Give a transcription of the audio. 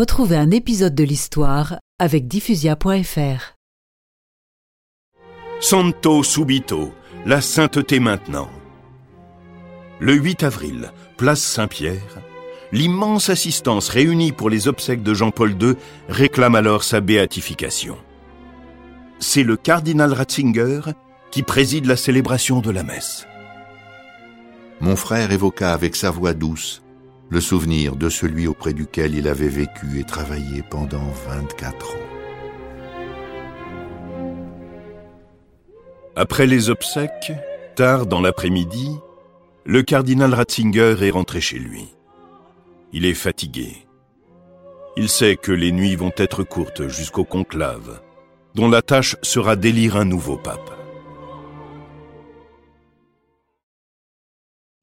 Retrouvez un épisode de l'histoire avec diffusia.fr. Santo subito, la sainteté maintenant. Le 8 avril, place Saint-Pierre, l'immense assistance réunie pour les obsèques de Jean-Paul II réclame alors sa béatification. C'est le cardinal Ratzinger qui préside la célébration de la messe. Mon frère évoqua avec sa voix douce le souvenir de celui auprès duquel il avait vécu et travaillé pendant 24 ans. Après les obsèques, tard dans l'après-midi, le cardinal Ratzinger est rentré chez lui. Il est fatigué. Il sait que les nuits vont être courtes jusqu'au conclave, dont la tâche sera d'élire un nouveau pape.